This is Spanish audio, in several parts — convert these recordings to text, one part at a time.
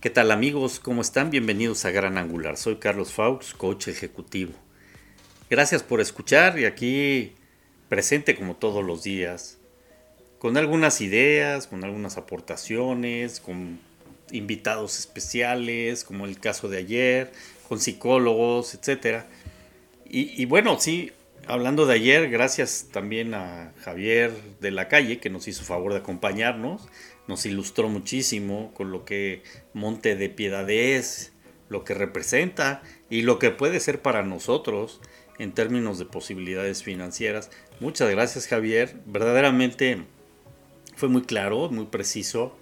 ¿Qué tal amigos? ¿Cómo están? Bienvenidos a Gran Angular. Soy Carlos Faux, coach ejecutivo. Gracias por escuchar y aquí presente como todos los días, con algunas ideas, con algunas aportaciones, con invitados especiales, como el caso de ayer, con psicólogos, etc. Y, y bueno, sí, hablando de ayer, gracias también a Javier de la calle que nos hizo favor de acompañarnos nos ilustró muchísimo con lo que Monte de Piedad es, lo que representa y lo que puede ser para nosotros en términos de posibilidades financieras. Muchas gracias Javier, verdaderamente fue muy claro, muy preciso.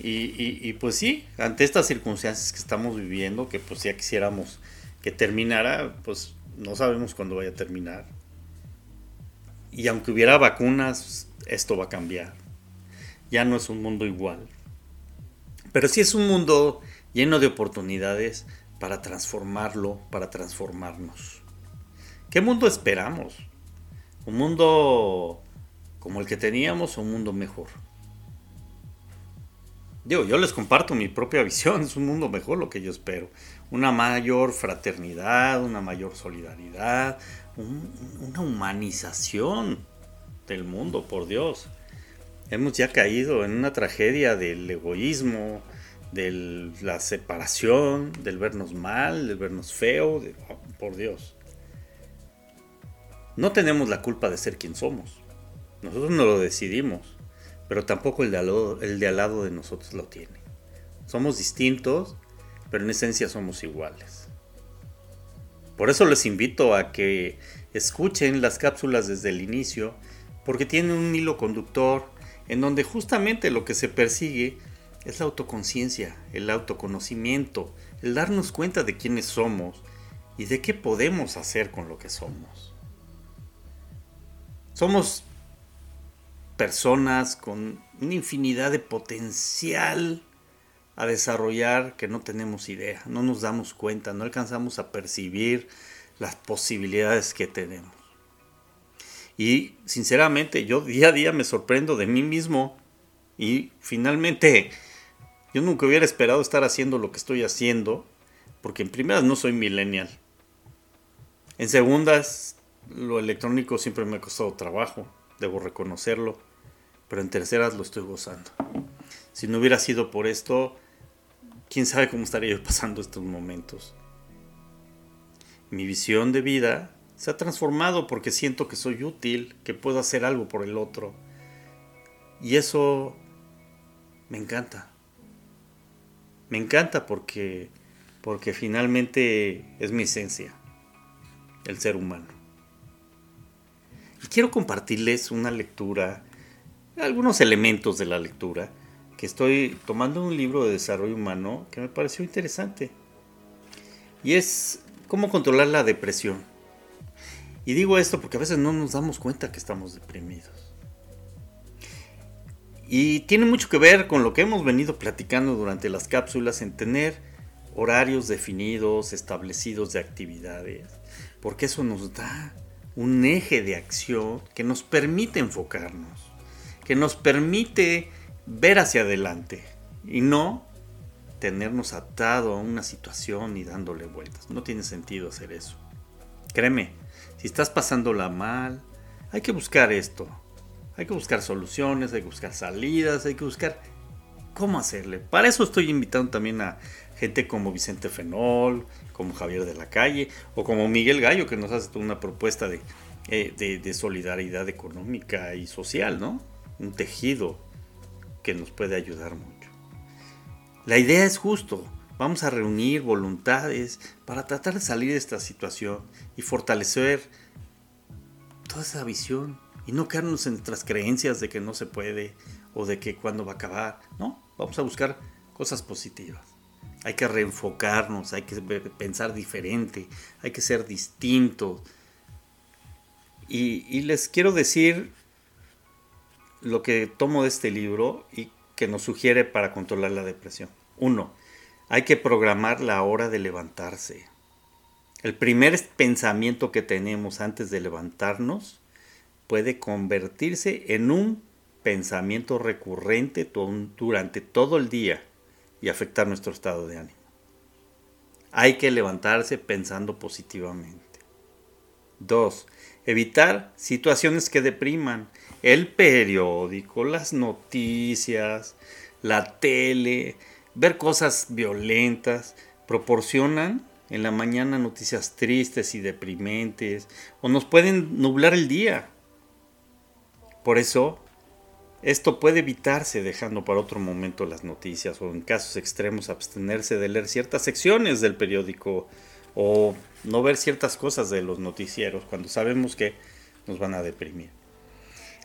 Y, pues sí, ante estas circunstancias que estamos viviendo, que pues ya quisiéramos que terminara, pues no sabemos cuándo vaya a terminar. Y aunque hubiera vacunas, esto va a cambiar ya no es un mundo igual. Pero sí es un mundo lleno de oportunidades para transformarlo, para transformarnos. ¿Qué mundo esperamos? ¿Un mundo como el que teníamos o un mundo mejor? Digo, yo les comparto mi propia visión, es un mundo mejor lo que yo espero. Una mayor fraternidad, una mayor solidaridad, una humanización del mundo, por Dios hemos ya caído en una tragedia del egoísmo, de la separación, del vernos mal, del vernos feo, por Dios. No tenemos la culpa de ser quien somos. Nosotros no lo decidimos, pero tampoco el de, al lado, el de de nosotros lo tiene. Somos distintos, pero en esencia somos iguales. Por eso les invito a que escuchen las cápsulas desde el inicio, porque tienen un hilo conductor en donde justamente lo que se persigue es la autoconciencia, el autoconocimiento, el darnos cuenta de quiénes somos y de qué podemos hacer con lo que somos. Somos personas con una infinidad de potencial a desarrollar que no tenemos idea, no nos damos cuenta, no alcanzamos a percibir las posibilidades que tenemos. Y sinceramente yo día a día me sorprendo de mí mismo y finalmente yo nunca hubiera esperado estar haciendo lo que estoy haciendo porque en primeras no soy millennial. En segundas lo electrónico siempre me ha costado trabajo, debo reconocerlo, pero en terceras lo estoy gozando. Si no hubiera sido por esto, quién sabe cómo estaría yo pasando estos momentos. Mi visión de vida se ha transformado porque siento que soy útil, que puedo hacer algo por el otro. Y eso me encanta. Me encanta porque porque finalmente es mi esencia, el ser humano. Y quiero compartirles una lectura, algunos elementos de la lectura, que estoy tomando un libro de desarrollo humano que me pareció interesante. Y es cómo controlar la depresión. Y digo esto porque a veces no nos damos cuenta que estamos deprimidos. Y tiene mucho que ver con lo que hemos venido platicando durante las cápsulas en tener horarios definidos, establecidos de actividades, porque eso nos da un eje de acción que nos permite enfocarnos, que nos permite ver hacia adelante y no tenernos atado a una situación y dándole vueltas. No tiene sentido hacer eso. Créeme, si estás pasándola mal, hay que buscar esto. Hay que buscar soluciones, hay que buscar salidas, hay que buscar cómo hacerle. Para eso estoy invitando también a gente como Vicente Fenol, como Javier de la Calle o como Miguel Gallo que nos hace una propuesta de, eh, de solidaridad económica y social, ¿no? Un tejido que nos puede ayudar mucho. La idea es justo, Vamos a reunir voluntades para tratar de salir de esta situación y fortalecer toda esa visión y no quedarnos en nuestras creencias de que no se puede o de que cuándo va a acabar. No, vamos a buscar cosas positivas. Hay que reenfocarnos, hay que pensar diferente, hay que ser distintos. Y, y les quiero decir lo que tomo de este libro y que nos sugiere para controlar la depresión. Uno, hay que programar la hora de levantarse. El primer pensamiento que tenemos antes de levantarnos puede convertirse en un pensamiento recurrente durante todo el día y afectar nuestro estado de ánimo. Hay que levantarse pensando positivamente. 2. Evitar situaciones que depriman. El periódico, las noticias, la tele, ver cosas violentas, proporcionan en la mañana noticias tristes y deprimentes o nos pueden nublar el día. Por eso, esto puede evitarse dejando para otro momento las noticias o en casos extremos abstenerse de leer ciertas secciones del periódico o no ver ciertas cosas de los noticieros cuando sabemos que nos van a deprimir.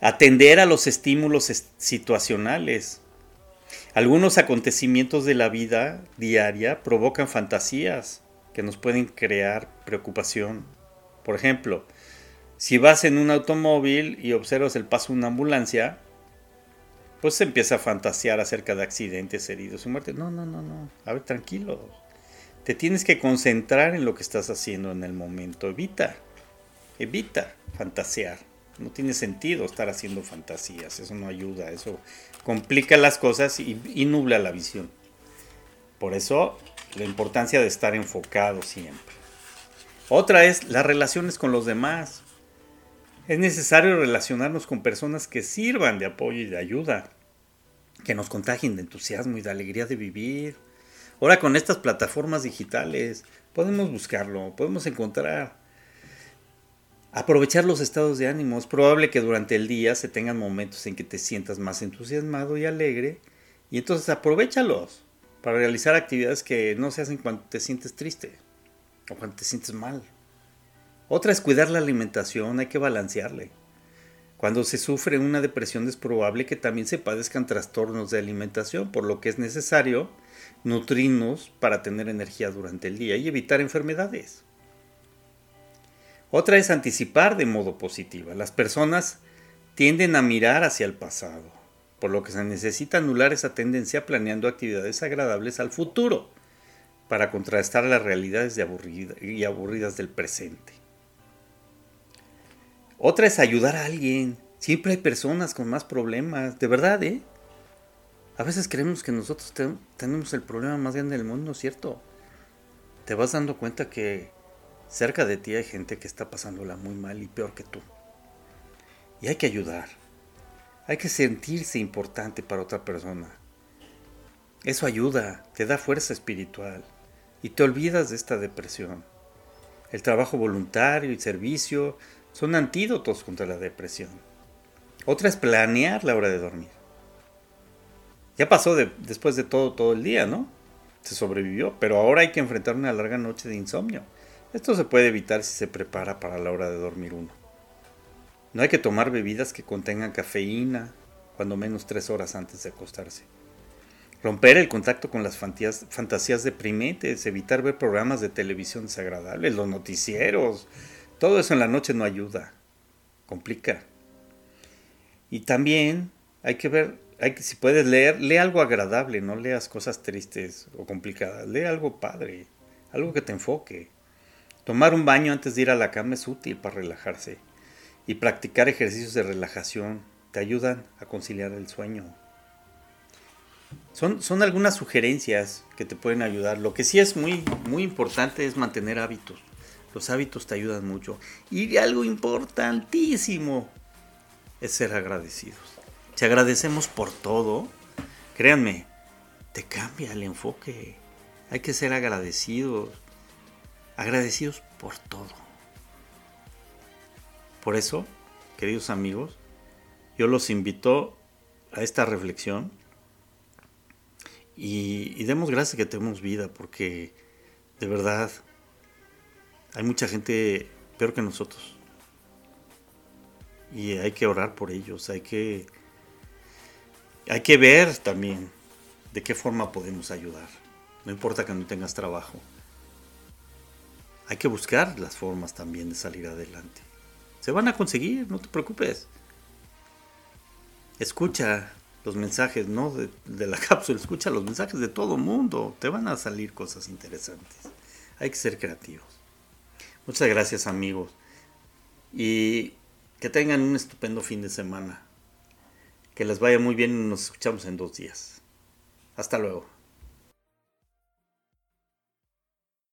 Atender a los estímulos situacionales. Algunos acontecimientos de la vida diaria provocan fantasías que nos pueden crear preocupación. Por ejemplo, si vas en un automóvil y observas el paso de una ambulancia, pues se empieza a fantasear acerca de accidentes, heridos y muertes. No, no, no, no. A ver, tranquilos. Te tienes que concentrar en lo que estás haciendo en el momento. Evita, evita fantasear. No tiene sentido estar haciendo fantasías. Eso no ayuda. Eso complica las cosas y, y nubla la visión. Por eso, la importancia de estar enfocado siempre. Otra es las relaciones con los demás. Es necesario relacionarnos con personas que sirvan de apoyo y de ayuda, que nos contagien de entusiasmo y de alegría de vivir. Ahora con estas plataformas digitales podemos buscarlo, podemos encontrar. Aprovechar los estados de ánimo. Es probable que durante el día se tengan momentos en que te sientas más entusiasmado y alegre y entonces aprovechalos para realizar actividades que no se hacen cuando te sientes triste o cuando te sientes mal. Otra es cuidar la alimentación, hay que balancearle. Cuando se sufre una depresión es probable que también se padezcan trastornos de alimentación, por lo que es necesario nutrirnos para tener energía durante el día y evitar enfermedades. Otra es anticipar de modo positivo. Las personas tienden a mirar hacia el pasado, por lo que se necesita anular esa tendencia planeando actividades agradables al futuro para contrastar las realidades y aburridas del presente. Otra es ayudar a alguien. Siempre hay personas con más problemas. De verdad, ¿eh? A veces creemos que nosotros tenemos el problema más grande del mundo, ¿cierto? Te vas dando cuenta que cerca de ti hay gente que está pasándola muy mal y peor que tú. Y hay que ayudar. Hay que sentirse importante para otra persona. Eso ayuda, te da fuerza espiritual y te olvidas de esta depresión. El trabajo voluntario y servicio son antídotos contra la depresión. Otra es planear la hora de dormir. Ya pasó después de todo todo el día, ¿no? Se sobrevivió, pero ahora hay que enfrentar una larga noche de insomnio. Esto se puede evitar si se prepara para la hora de dormir uno. No hay que tomar bebidas que contengan cafeína cuando menos tres horas antes de acostarse. Romper el contacto con las fantasías, fantasías deprimentes, evitar ver programas de televisión desagradables, los noticieros, todo eso en la noche no ayuda, complica. Y también hay que ver, si puedes leer, lee algo agradable, no leas cosas tristes o complicadas, lee algo padre, algo que te enfoque. Tomar un baño antes de ir a la cama es útil para relajarse y practicar ejercicios de relajación te ayudan a conciliar el sueño. Son, son algunas sugerencias que te pueden ayudar. Lo que sí es muy, muy importante es mantener hábitos. Los hábitos te ayudan mucho. Y algo importantísimo es ser agradecidos. Si agradecemos por todo, créanme, te cambia el enfoque. Hay que ser agradecidos. Agradecidos por todo. Por eso, queridos amigos, yo los invito a esta reflexión y, y demos gracias que tenemos vida, porque de verdad hay mucha gente peor que nosotros. Y hay que orar por ellos, hay que hay que ver también de qué forma podemos ayudar. No importa que no tengas trabajo. Hay que buscar las formas también de salir adelante. Se van a conseguir, no te preocupes. Escucha los mensajes, no de, de la cápsula, escucha los mensajes de todo mundo. Te van a salir cosas interesantes. Hay que ser creativos. Muchas gracias amigos. Y que tengan un estupendo fin de semana. Que les vaya muy bien y nos escuchamos en dos días. Hasta luego.